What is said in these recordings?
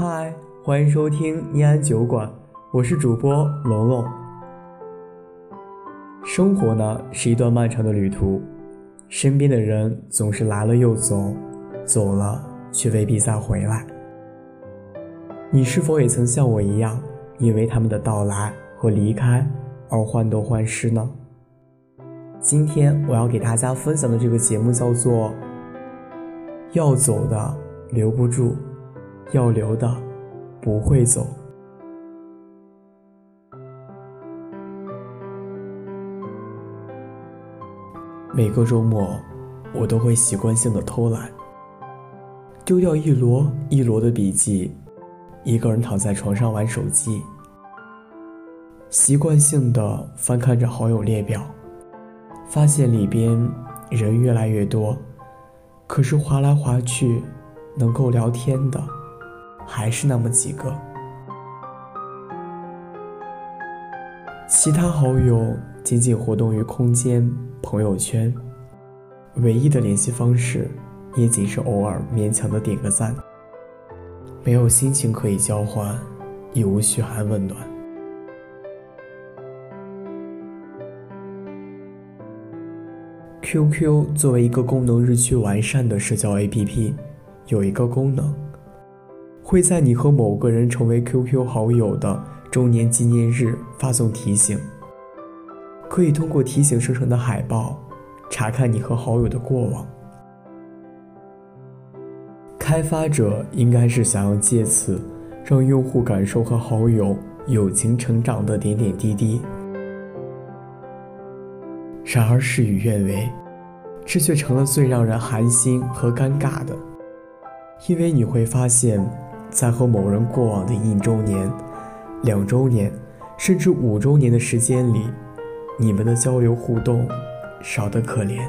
嗨，欢迎收听念安酒馆，我是主播龙龙。生活呢是一段漫长的旅途，身边的人总是来了又走，走了却未必再回来。你是否也曾像我一样，因为他们的到来和离开而患得患失呢？今天我要给大家分享的这个节目叫做《要走的留不住》。要留的不会走。每个周末，我都会习惯性的偷懒，丢掉一摞一摞的笔记，一个人躺在床上玩手机，习惯性的翻看着好友列表，发现里边人越来越多，可是划来划去，能够聊天的。还是那么几个，其他好友仅仅活动于空间朋友圈，唯一的联系方式也仅是偶尔勉强的点个赞，没有心情可以交换，亦无嘘寒问暖。QQ 作为一个功能日趋完善的社交 APP，有一个功能。会在你和某个人成为 QQ 好友的周年纪念日发送提醒，可以通过提醒生成的海报查看你和好友的过往。开发者应该是想要借此让用户感受和好友友情成长的点点滴滴，然而事与愿违，这却成了最让人寒心和尴尬的，因为你会发现。在和某人过往的一周年、两周年，甚至五周年的时间里，你们的交流互动少得可怜。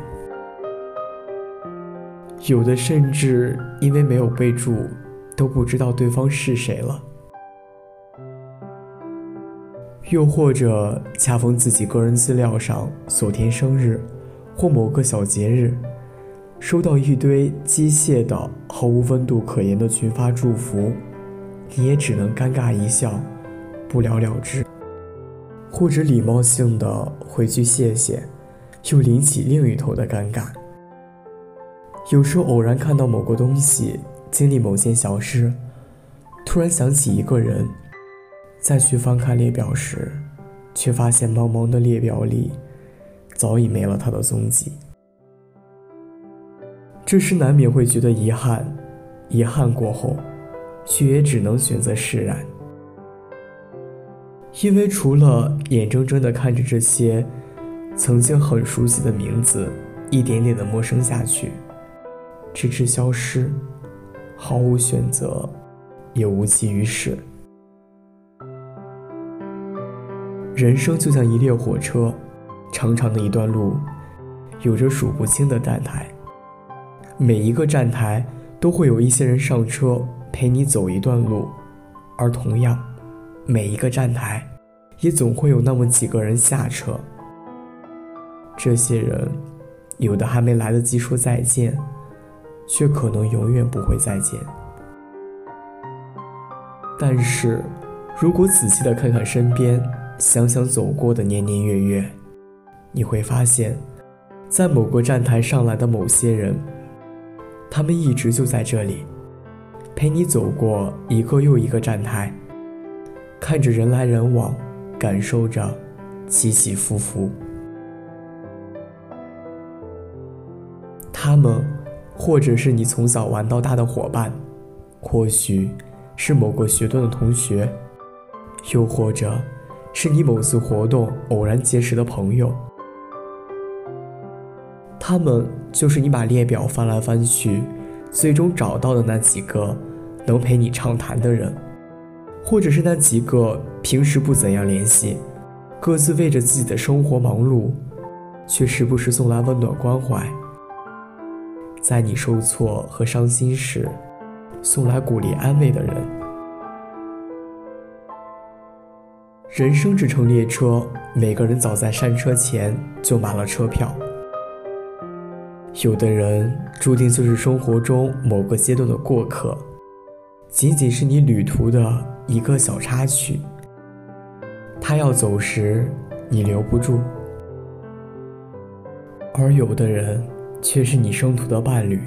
有的甚至因为没有备注，都不知道对方是谁了。又或者恰逢自己个人资料上所填生日，或某个小节日。收到一堆机械的、毫无温度可言的群发祝福，你也只能尴尬一笑，不了了之，或者礼貌性的回句谢谢，又引起另一头的尴尬。有时候偶然看到某个东西，经历某件小事，突然想起一个人，再去翻看列表时，却发现茫茫的列表里，早已没了他的踪迹。这时难免会觉得遗憾，遗憾过后，却也只能选择释然。因为除了眼睁睁地看着这些曾经很熟悉的名字一点点的陌生下去，直至消失，毫无选择，也无济于事。人生就像一列火车，长长的一段路，有着数不清的站台。每一个站台都会有一些人上车陪你走一段路，而同样，每一个站台也总会有那么几个人下车。这些人，有的还没来得及说再见，却可能永远不会再见。但是，如果仔细的看看身边，想想走过的年年月月，你会发现，在某个站台上来的某些人。他们一直就在这里，陪你走过一个又一个站台，看着人来人往，感受着起起伏伏。他们，或者是你从小玩到大的伙伴，或许是某个学段的同学，又或者是你某次活动偶然结识的朋友。他们就是你把列表翻来翻去，最终找到的那几个能陪你畅谈的人，或者是那几个平时不怎样联系，各自为着自己的生活忙碌，却时不时送来温暖关怀，在你受挫和伤心时，送来鼓励安慰的人。人生这乘列车，每个人早在上车前就买了车票。有的人注定就是生活中某个阶段的过客，仅仅是你旅途的一个小插曲。他要走时，你留不住；而有的人，却是你生途的伴侣，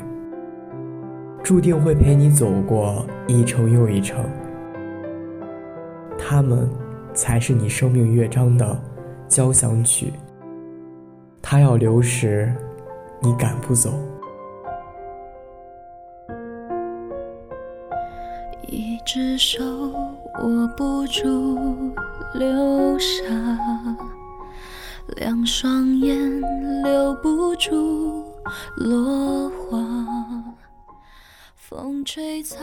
注定会陪你走过一程又一程。他们，才是你生命乐章的交响曲。他要留时，你赶不走。一只手握不住流沙，两双眼留不住落花。风吹草。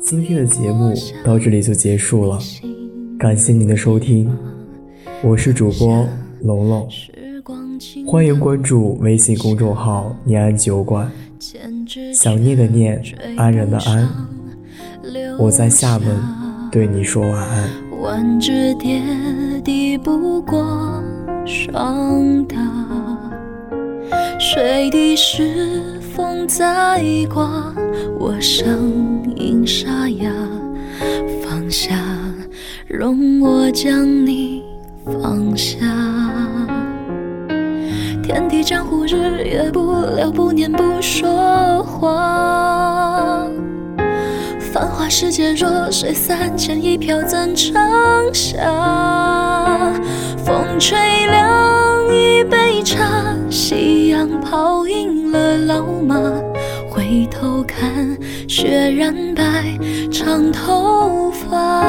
今天的节目到这里就结束了，感谢您的收听，我是主播龙龙，欢迎关注微信公众号“念安酒馆”，想念的念，安然的安。我在厦门对你说晚安。万只蝶抵不过霜打，水滴时风在刮，我声音沙哑。放下，容我将你放下。天地江湖，日月不留，不念不说话。繁华世界，弱水三千，一瓢怎盛下？风吹凉一杯茶，夕阳泡赢了老马。回头看，雪染白长头发。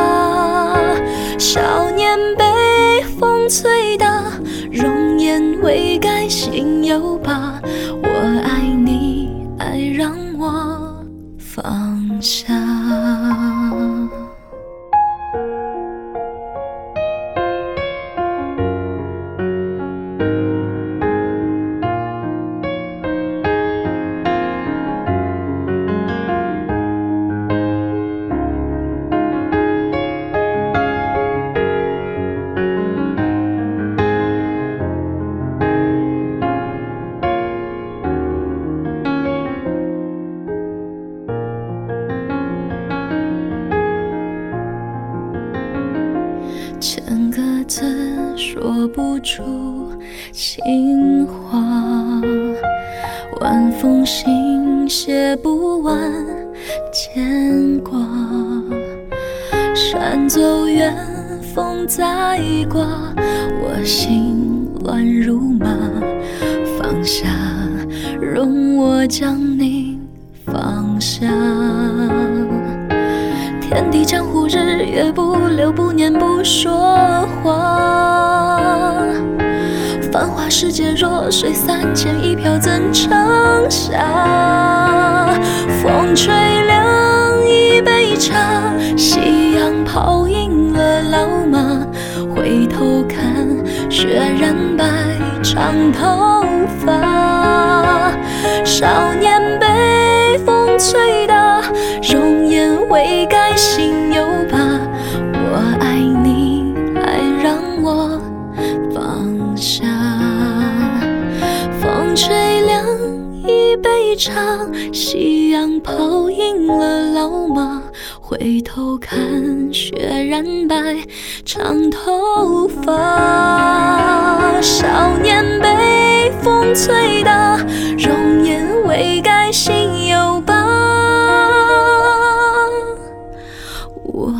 少年被最大，容颜未改心有疤。我爱你，爱让我放下。千个字说不出情话，万封信写不完牵挂。山走远，风在刮，我心乱如麻。放下，容我将你放下。天地将，日月不留，不念不说话。繁华世界，弱水三千，一瓢怎盛下？风吹凉一杯茶，夕阳泡赢了老马。回头看，雪染白长头发。少年一杯茶，夕阳泡赢了老马。回头看，雪染白长头发。少年被风吹大，容颜未改心有疤。我